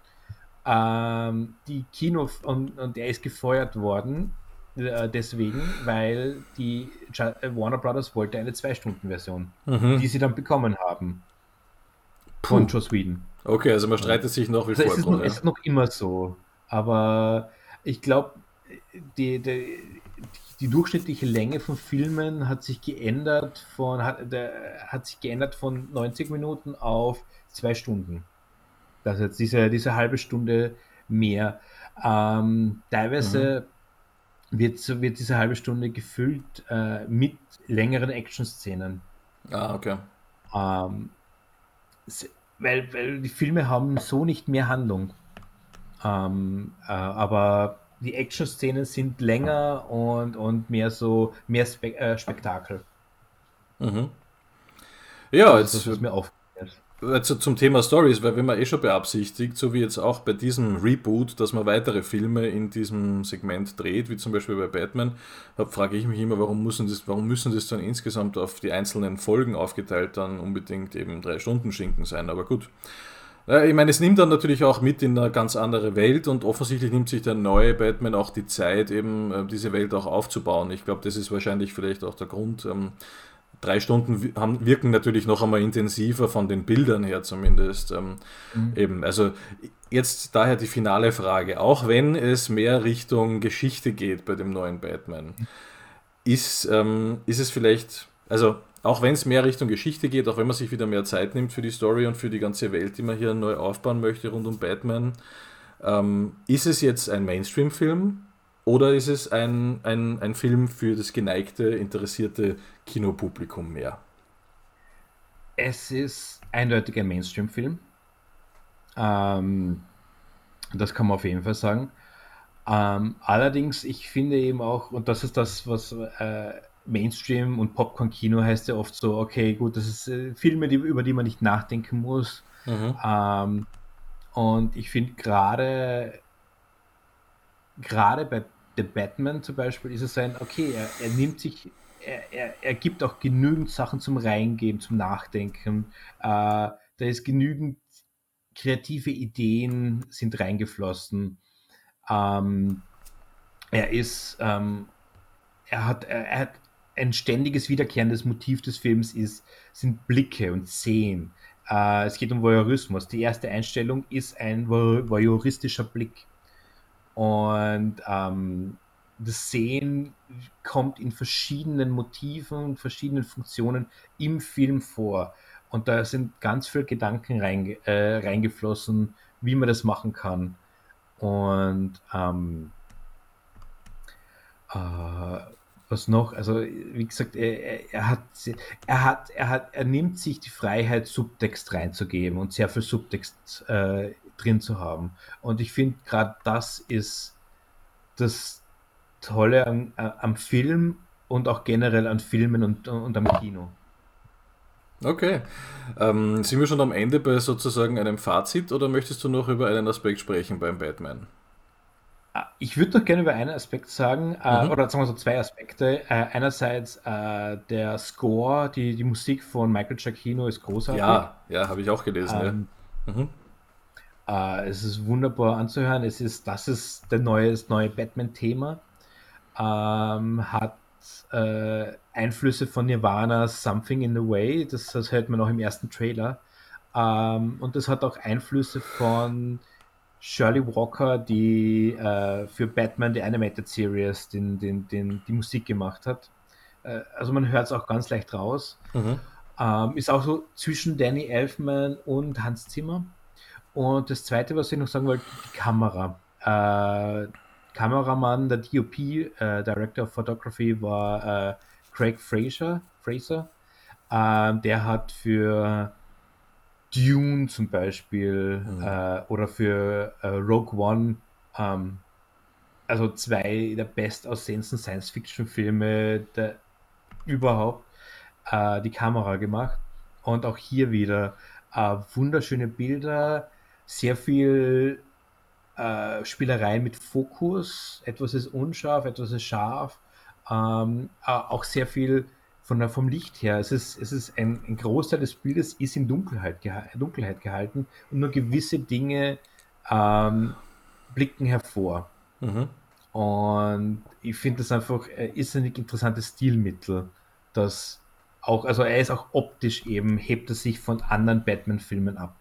Ähm, die Kino und, und er ist gefeuert worden äh, deswegen, weil die äh, Warner Brothers wollte eine Zwei-Stunden-Version, mhm. die sie dann bekommen haben. Puh. Von Joe Sweden. Okay, also man streitet sich noch wie also vor. Es ist, noch, ja. ist noch immer so. Aber ich glaube, die, die, die, durchschnittliche Länge von Filmen hat sich geändert von, hat, der, hat sich geändert von 90 Minuten auf zwei Stunden. Das ist jetzt diese, diese halbe Stunde mehr. Ähm, teilweise mhm wird, wird diese halbe Stunde gefüllt äh, mit längeren Action-Szenen. Ah, okay. Ähm, weil, weil die Filme haben so nicht mehr Handlung. Ähm, äh, aber die Action-Szenen sind länger und, und mehr so, mehr Spe äh, Spektakel. Mhm. Ja, jetzt das ist mir aufgefallen also zum Thema Stories, weil wenn man eh schon beabsichtigt, so wie jetzt auch bei diesem Reboot, dass man weitere Filme in diesem Segment dreht, wie zum Beispiel bei Batman, frage ich mich immer, warum müssen, das, warum müssen das dann insgesamt auf die einzelnen Folgen aufgeteilt dann unbedingt eben drei Stunden Schinken sein, aber gut. Ich meine, es nimmt dann natürlich auch mit in eine ganz andere Welt und offensichtlich nimmt sich der neue Batman auch die Zeit, eben äh, diese Welt auch aufzubauen. Ich glaube, das ist wahrscheinlich vielleicht auch der Grund, ähm, drei Stunden haben, wirken natürlich noch einmal intensiver von den Bildern her zumindest. Ähm, mhm. Eben, also jetzt daher die finale Frage. Auch wenn es mehr Richtung Geschichte geht bei dem neuen Batman, ist, ähm, ist es vielleicht, also auch wenn es mehr Richtung Geschichte geht, auch wenn man sich wieder mehr Zeit nimmt für die Story und für die ganze Welt, die man hier neu aufbauen möchte rund um Batman, ähm, ist es jetzt ein Mainstream-Film? Oder ist es ein, ein, ein Film für das geneigte, interessierte Kinopublikum mehr? Es ist eindeutig ein Mainstream-Film. Ähm, das kann man auf jeden Fall sagen. Ähm, allerdings, ich finde eben auch, und das ist das, was äh, Mainstream und Popcorn-Kino heißt ja oft so, okay, gut, das ist äh, Filme, die, über die man nicht nachdenken muss. Mhm. Ähm, und ich finde gerade gerade bei The Batman zum Beispiel ist es ein, okay, er, er nimmt sich, er, er, er, gibt auch genügend Sachen zum Reingeben, zum Nachdenken. Äh, da ist genügend kreative Ideen sind reingeflossen. Ähm, er ist, ähm, er hat, er, er, hat ein ständiges wiederkehrendes Motiv des Films ist, sind Blicke und Szenen. Äh, es geht um Voyeurismus. Die erste Einstellung ist ein voyeuristischer Blick. Und ähm, das Sehen kommt in verschiedenen Motiven und verschiedenen Funktionen im Film vor. Und da sind ganz viele Gedanken reinge äh, reingeflossen, wie man das machen kann. Und ähm, äh, was noch? Also, wie gesagt, er, er, hat, er, hat, er, hat, er nimmt sich die Freiheit, Subtext reinzugeben und sehr viel Subtext äh, drin zu haben. Und ich finde, gerade das ist das Tolle am, äh, am, Film und auch generell an Filmen und, und am Kino. Okay. Ähm, sind wir schon am Ende bei sozusagen einem Fazit oder möchtest du noch über einen Aspekt sprechen beim Batman? Ah, ich würde doch gerne über einen Aspekt sagen, äh, mhm. oder sagen wir so zwei Aspekte. Äh, einerseits äh, der Score, die, die Musik von Michael Giacchino ist großartig. Ja, ja, habe ich auch gelesen. Ähm, ja. mhm. Äh, es ist wunderbar anzuhören. Es ist, das ist der neue, das neue Batman-Thema. Ähm, hat äh, Einflüsse von Nirvana, Something in the Way. Das, das hört man auch im ersten Trailer. Ähm, und das hat auch Einflüsse von Shirley Walker, die äh, für Batman The Animated Series den, den, den, die Musik gemacht hat. Äh, also man hört es auch ganz leicht raus. Mhm. Ähm, ist auch so zwischen Danny Elfman und Hans Zimmer. Und das zweite, was ich noch sagen wollte, die Kamera. Äh, Kameramann, der DOP, äh, Director of Photography, war äh, Craig Fraser. Fraser. Ähm, der hat für Dune zum Beispiel mhm. äh, oder für äh, Rogue One, ähm, also zwei der bestaussehendsten Science-Fiction-Filme überhaupt, äh, die Kamera gemacht. Und auch hier wieder äh, wunderschöne Bilder, sehr viel äh, Spielerei mit Fokus, etwas ist unscharf, etwas ist scharf, ähm, auch sehr viel von der, vom Licht her, es ist, es ist ein, ein Großteil des Bildes ist in Dunkelheit, Dunkelheit gehalten und nur gewisse Dinge ähm, blicken hervor. Mhm. Und ich finde das einfach ein irrsinnig interessantes Stilmittel, das auch, also er ist auch optisch eben, hebt er sich von anderen Batman-Filmen ab.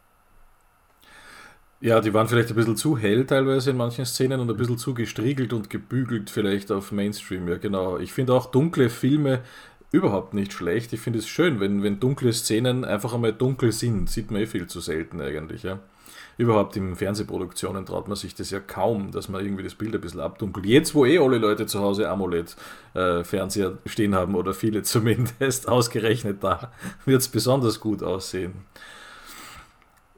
Ja, die waren vielleicht ein bisschen zu hell teilweise in manchen Szenen und ein bisschen zu gestriegelt und gebügelt vielleicht auf Mainstream. Ja, genau. Ich finde auch dunkle Filme überhaupt nicht schlecht. Ich finde es schön, wenn, wenn dunkle Szenen einfach einmal dunkel sind. Sieht man eh viel zu selten eigentlich, ja. Überhaupt in Fernsehproduktionen traut man sich das ja kaum, dass man irgendwie das Bild ein bisschen abdunkelt. Jetzt, wo eh alle Leute zu Hause AMOLED-Fernseher äh, stehen haben, oder viele zumindest, ausgerechnet da, wird es besonders gut aussehen.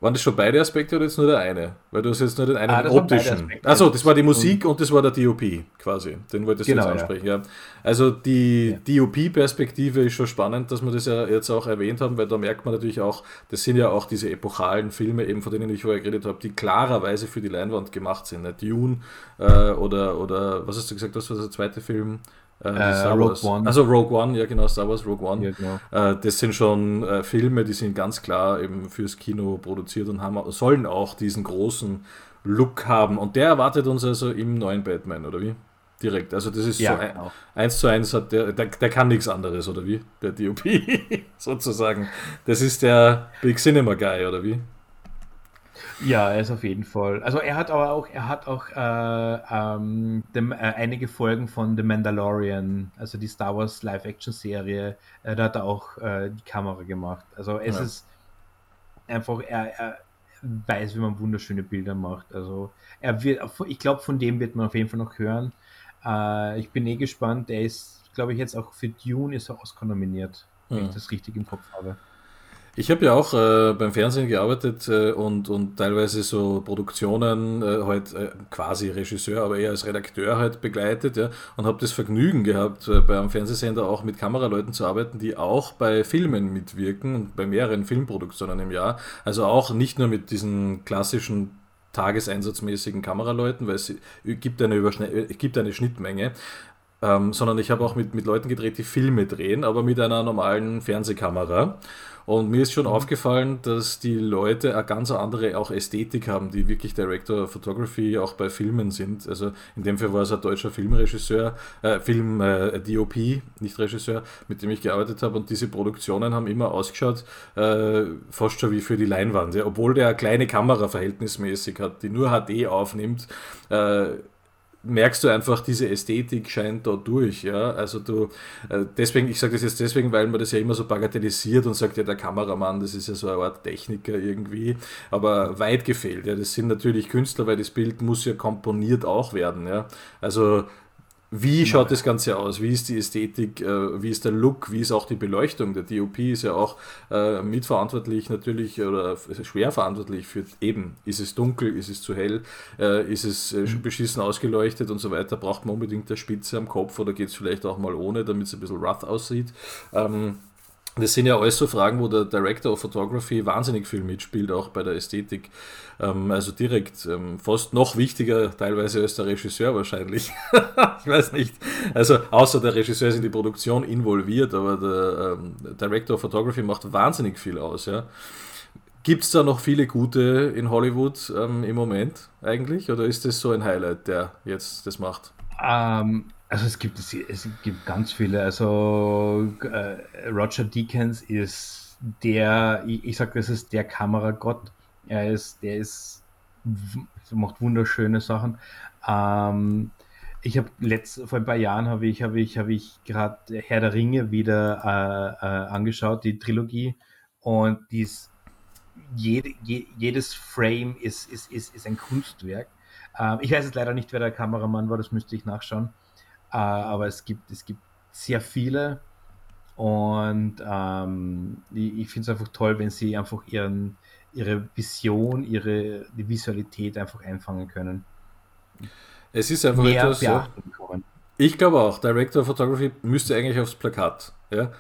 Waren das schon beide Aspekte oder jetzt nur der eine? Weil du hast jetzt nur den einen ah, optischen. Achso, das war die Musik und, und, das war der DOP quasi. Den wolltest du genau, jetzt ansprechen. Ja. ja. Also die ja. DOP-Perspektive ist schon spannend, dass wir das ja jetzt auch erwähnt haben, weil da merkt man natürlich auch, das sind ja auch diese epochalen Filme, eben von denen ich vorher geredet habe, die klarerweise für die Leinwand gemacht sind. Ne? Dune äh, oder, oder was hast du gesagt, das war der zweite Film? Äh, äh, Rogue One. Also Rogue One, ja genau, Star Wars Rogue One. Ja, genau. äh, das sind schon äh, Filme, die sind ganz klar eben fürs Kino produziert und haben, sollen auch diesen großen Look haben. Und der erwartet uns also im neuen Batman, oder wie? Direkt. Also das ist ja, so ein, genau. eins zu eins hat der, der, der kann nichts anderes, oder wie? Der DOP sozusagen. Das ist der Big Cinema Guy, oder wie? Ja, er ist auf jeden Fall. Also er hat aber auch, er hat auch äh, ähm, dem, äh, einige Folgen von The Mandalorian, also die Star Wars Live-Action-Serie, äh, da hat er auch äh, die Kamera gemacht. Also es ja. ist einfach, er, er, weiß, wie man wunderschöne Bilder macht. Also er wird, ich glaube, von dem wird man auf jeden Fall noch hören. Äh, ich bin eh gespannt. Er ist, glaube ich, jetzt auch für Dune ist er Oscar nominiert, wenn ich das richtig im Kopf habe. Ich habe ja auch äh, beim Fernsehen gearbeitet äh, und, und teilweise so Produktionen äh, halt äh, quasi Regisseur, aber eher als Redakteur halt begleitet, ja, und habe das Vergnügen gehabt, äh, beim Fernsehsender auch mit Kameraleuten zu arbeiten, die auch bei Filmen mitwirken und bei mehreren Filmproduktionen im Jahr. Also auch nicht nur mit diesen klassischen tageseinsatzmäßigen Kameraleuten, weil es gibt eine, Überschne gibt eine Schnittmenge, ähm, sondern ich habe auch mit, mit Leuten gedreht, die Filme drehen, aber mit einer normalen Fernsehkamera. Und mir ist schon mhm. aufgefallen, dass die Leute eine ganz andere auch Ästhetik haben, die wirklich Director of Photography auch bei Filmen sind. Also in dem Fall war es ein deutscher Filmregisseur, äh, Film äh, DOP, nicht Regisseur, mit dem ich gearbeitet habe. Und diese Produktionen haben immer ausgeschaut, äh, fast schon wie für die Leinwand. Ja. Obwohl der eine kleine Kamera verhältnismäßig hat, die nur HD aufnimmt. Äh, merkst du einfach, diese Ästhetik scheint da durch. Ja? Also du, äh, deswegen, ich sage das jetzt deswegen, weil man das ja immer so bagatellisiert und sagt, ja, der Kameramann, das ist ja so eine Art Techniker irgendwie, aber weit gefehlt. Ja? Das sind natürlich Künstler, weil das Bild muss ja komponiert auch werden. Ja? Also wie schaut das Ganze aus? Wie ist die Ästhetik? Äh, wie ist der Look? Wie ist auch die Beleuchtung? Der DOP ist ja auch äh, mitverantwortlich natürlich oder schwer verantwortlich für eben, ist es dunkel, ist es zu hell, äh, ist es mhm. beschissen ausgeleuchtet und so weiter. Braucht man unbedingt eine Spitze am Kopf oder geht es vielleicht auch mal ohne, damit es ein bisschen rough aussieht? Das sind ja alles so Fragen, wo der Director of Photography wahnsinnig viel mitspielt, auch bei der Ästhetik. Ähm, also direkt ähm, fast noch wichtiger teilweise als der Regisseur wahrscheinlich. ich weiß nicht. Also außer der Regisseur ist in die Produktion involviert, aber der ähm, Director of Photography macht wahnsinnig viel aus. Ja. Gibt es da noch viele gute in Hollywood im Moment eigentlich? Oder ist das so ein Highlight, der jetzt das macht? Ähm, also es gibt, es gibt ganz viele. Also äh, Roger Deakins ist der, ich, ich sage, das ist der Kameragott. Er ist, der ist, macht wunderschöne Sachen. Ähm, ich habe vor ein paar Jahren habe ich, habe ich, habe ich gerade Herr der Ringe wieder äh, äh, angeschaut, die Trilogie. Und dies, jede, je, jedes Frame ist, ist, ist, ist ein Kunstwerk. Ähm, ich weiß jetzt leider nicht, wer der Kameramann war, das müsste ich nachschauen. Äh, aber es gibt, es gibt sehr viele und ähm, ich, ich finde es einfach toll, wenn sie einfach ihren, ihre Vision, ihre die Visualität einfach einfangen können. Es ist einfach Mehr etwas. Ja, ich glaube auch, Director of Photography müsste eigentlich aufs Plakat. Ja?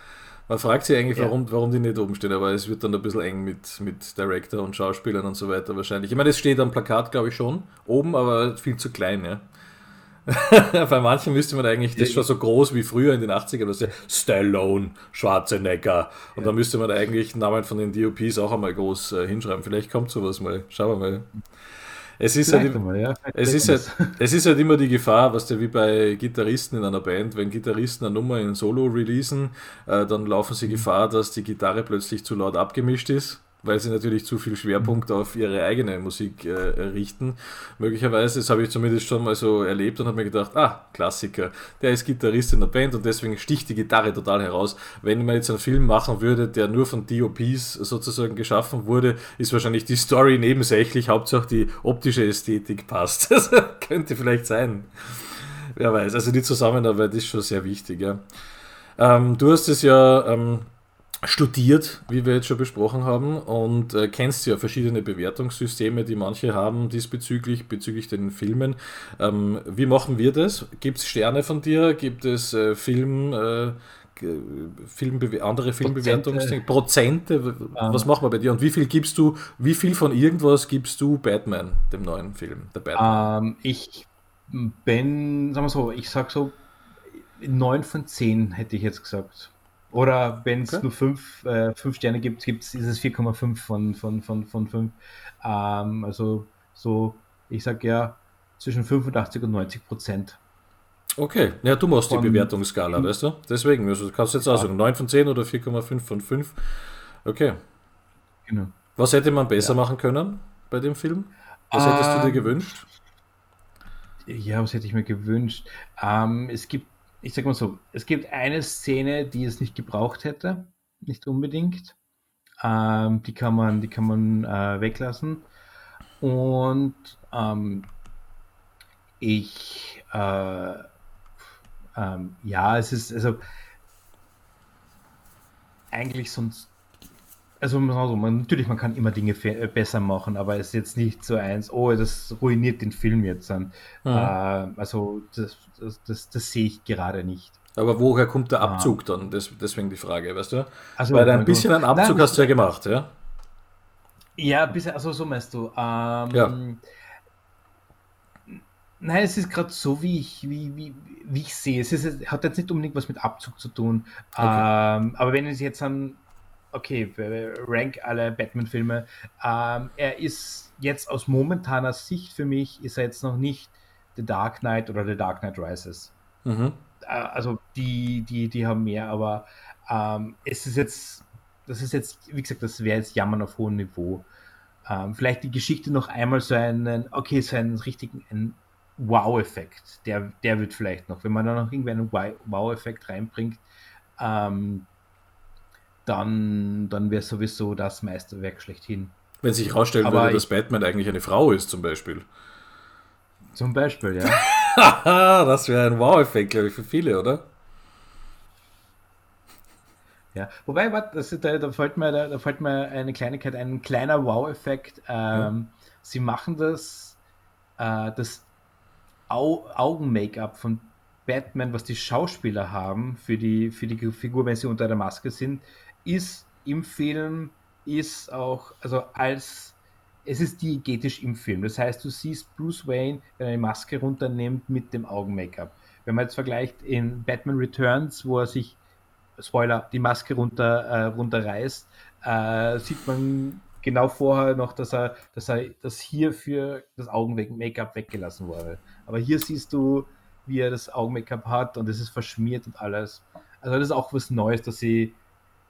Man fragt sich eigentlich, warum, ja. warum die nicht oben stehen, aber es wird dann ein bisschen eng mit, mit Director und Schauspielern und so weiter wahrscheinlich. Ich meine, es steht am Plakat, glaube ich, schon oben, aber viel zu klein, ja. Bei manchen müsste man eigentlich, das schon so groß wie früher in den 80ern, das ist ja Stallone, Schwarzenegger. Und ja. da müsste man eigentlich den Namen von den DOPs auch einmal groß äh, hinschreiben. Vielleicht kommt sowas mal. Schauen wir mal. Es ist, halt, mal, ja. es, ist halt, es ist halt immer die Gefahr, was der wie bei Gitarristen in einer Band, wenn Gitarristen eine Nummer in Solo releasen, äh, dann laufen sie. Gefahr, dass die Gitarre plötzlich zu laut abgemischt ist weil sie natürlich zu viel Schwerpunkt auf ihre eigene Musik äh, richten. Möglicherweise, das habe ich zumindest schon mal so erlebt und habe mir gedacht, ah, Klassiker, der ist Gitarrist in der Band und deswegen sticht die Gitarre total heraus. Wenn man jetzt einen Film machen würde, der nur von DOPs sozusagen geschaffen wurde, ist wahrscheinlich die Story nebensächlich, Hauptsache die optische Ästhetik passt. Das könnte vielleicht sein. Wer weiß, also die Zusammenarbeit ist schon sehr wichtig. Ja. Ähm, du hast es ja ähm, studiert, wie wir jetzt schon besprochen haben, und äh, kennst ja verschiedene Bewertungssysteme, die manche haben diesbezüglich, bezüglich den Filmen. Ähm, wie machen wir das? Gibt es Sterne von dir? Gibt es äh, Film, äh, Filmbe andere Filmbewertungsdinge? Prozente? Prozente? Was machen wir bei dir? Und wie viel gibst du, wie viel von irgendwas gibst du Batman, dem neuen Film? Der Batman? Ähm, ich bin, sagen wir so, ich sag so 9 von 10 hätte ich jetzt gesagt. Oder wenn es okay. nur fünf, äh, fünf Sterne gibt, gibt's, ist es 4,5 von, von, von, von 5. Ähm, also so, ich sag ja, zwischen 85 und 90 Prozent. Okay, ja, du machst von, die Bewertungsskala, mhm. weißt du? Deswegen, also, du kannst jetzt aussuchen, 9 von 10 oder 4,5 von 5. Okay. Genau. Was hätte man besser ja. machen können bei dem Film? Was hättest du dir ähm, gewünscht? Ja, was hätte ich mir gewünscht? Ähm, es gibt ich sag mal so, es gibt eine Szene, die es nicht gebraucht hätte, nicht unbedingt. Ähm, die kann man, die kann man äh, weglassen. Und ähm, ich, äh, ähm, ja, es ist, also eigentlich sonst also man, natürlich, man kann immer Dinge äh, besser machen, aber es ist jetzt nicht so eins, oh, das ruiniert den Film jetzt dann. Äh, also das, das, das, das, sehe ich gerade nicht. Aber woher kommt der. Abzug ah. dann? Das, deswegen die Frage, weißt du? Also, Weil ein bisschen einen Abzug nein, hast du ja gemacht, ja? Ja, bisschen, also so meinst du. Ähm, ja. Nein, es ist gerade so, wie ich, wie, wie, wie ich sehe. Es ist, hat jetzt nicht unbedingt was mit Abzug zu tun. Okay. Ähm, aber wenn es jetzt an, okay, rank alle Batman-Filme, ähm, er ist jetzt aus momentaner Sicht für mich, ist er jetzt noch nicht The Dark Knight oder The Dark Knight Rises. Mhm. Äh, also die, die, die haben mehr, aber ähm, es ist jetzt, das ist jetzt, wie gesagt, das wäre jetzt Jammern auf hohem Niveau. Ähm, vielleicht die Geschichte noch einmal so einen, okay, so einen richtigen, einen Wow-Effekt. Der, der wird vielleicht noch, wenn man da noch irgendwie einen Wow-Effekt reinbringt, ähm, dann, dann wäre sowieso das Meisterwerk schlechthin. Wenn sich herausstellen würde, dass Batman eigentlich eine Frau ist, zum Beispiel. Zum Beispiel, ja. das wäre ein Wow-Effekt, glaube ich, für viele, oder? Ja, wobei, warte, das, da, da, fällt mir, da, da fällt mir eine Kleinigkeit, ein kleiner Wow-Effekt. Ähm, ja. Sie machen das, äh, das Au Augen-Make-up von Batman, was die Schauspieler haben für die, für die Figur, wenn sie unter der Maske sind, ist im Film, ist auch, also als, es ist diegetisch im Film. Das heißt, du siehst Bruce Wayne, wenn er die Maske runternimmt, mit dem Augen-Make-up. Wenn man jetzt vergleicht in Batman Returns, wo er sich, Spoiler, die Maske runter, äh, runterreißt, äh, sieht man genau vorher noch, dass er, dass er, dass hier für das Augen-Make-up weggelassen wurde. Aber hier siehst du, wie er das Augen-Make-up hat und es ist verschmiert und alles. Also das ist auch was Neues, dass sie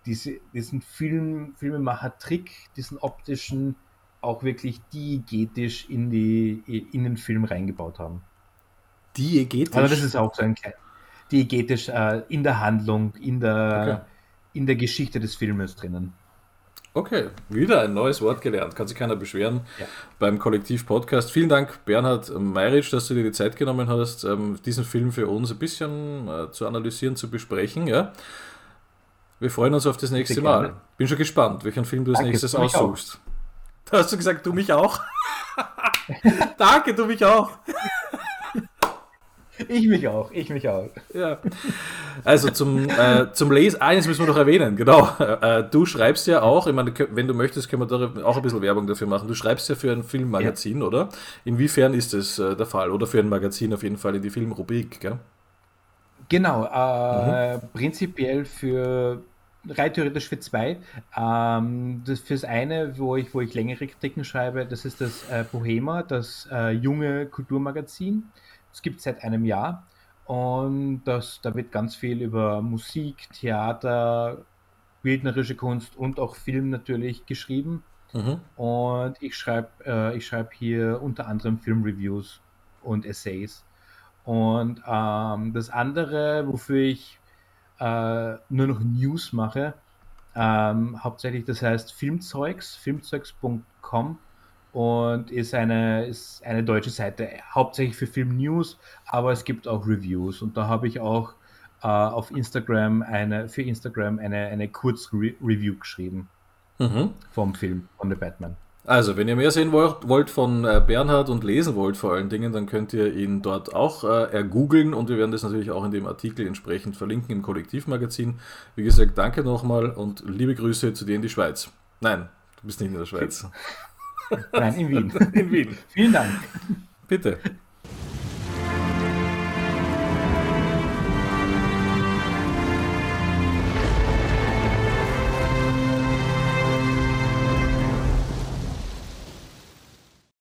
diese, diesen Film, Filmemacher-Trick, diesen optischen, auch wirklich diegetisch in, die, in den Film reingebaut haben. Diegetisch? Also das ist auch so ein kleiner diegetisch äh, in der Handlung, in der, okay. in der Geschichte des Filmes drinnen. Okay, wieder ein neues Wort gelernt. Kann sich keiner beschweren ja. beim Kollektiv-Podcast. Vielen Dank, Bernhard Meiritsch, dass du dir die Zeit genommen hast, ähm, diesen Film für uns ein bisschen äh, zu analysieren, zu besprechen. Ja? Wir freuen uns auf das nächste Mal. Bin schon gespannt, welchen Film du als Danke, nächstes aussuchst. Da hast du gesagt, du mich auch. Danke, du mich auch. Ich mich auch, ich mich auch. Ja. Also zum, äh, zum Lesen, eines müssen wir noch erwähnen, genau. Äh, du schreibst ja auch, ich meine, wenn du möchtest, können wir da auch ein bisschen Werbung dafür machen. Du schreibst ja für ein Filmmagazin, ja. oder? Inwiefern ist das äh, der Fall? Oder für ein Magazin auf jeden Fall in die Filmrubrik, gell? Genau, äh, mhm. prinzipiell für rein theoretisch für zwei. Ähm, das fürs eine, wo ich, wo ich längere Kritiken schreibe, das ist das äh, Bohema, das äh, junge Kulturmagazin. Es gibt seit einem Jahr und das, da wird ganz viel über Musik, Theater, bildnerische Kunst und auch Film natürlich geschrieben. Mhm. Und ich schreibe äh, schreib hier unter anderem Filmreviews und Essays. Und ähm, das andere, wofür ich äh, nur noch News mache, ähm, hauptsächlich, das heißt Filmzeugs, filmzeugs.com und ist eine, ist eine deutsche Seite, hauptsächlich für Film-News, aber es gibt auch Reviews und da habe ich auch äh, auf Instagram eine, für Instagram eine, eine Kurzreview geschrieben mhm. vom Film, von The Batman. Also, wenn ihr mehr sehen wollt, von äh, Bernhard und lesen wollt vor allen Dingen, dann könnt ihr ihn dort auch äh, ergoogeln und wir werden das natürlich auch in dem Artikel entsprechend verlinken im Kollektivmagazin. Wie gesagt, danke nochmal und liebe Grüße zu dir in die Schweiz. Nein, du bist nicht in der Schweiz. Nein, in Wien. In Wien. Vielen Dank. Bitte.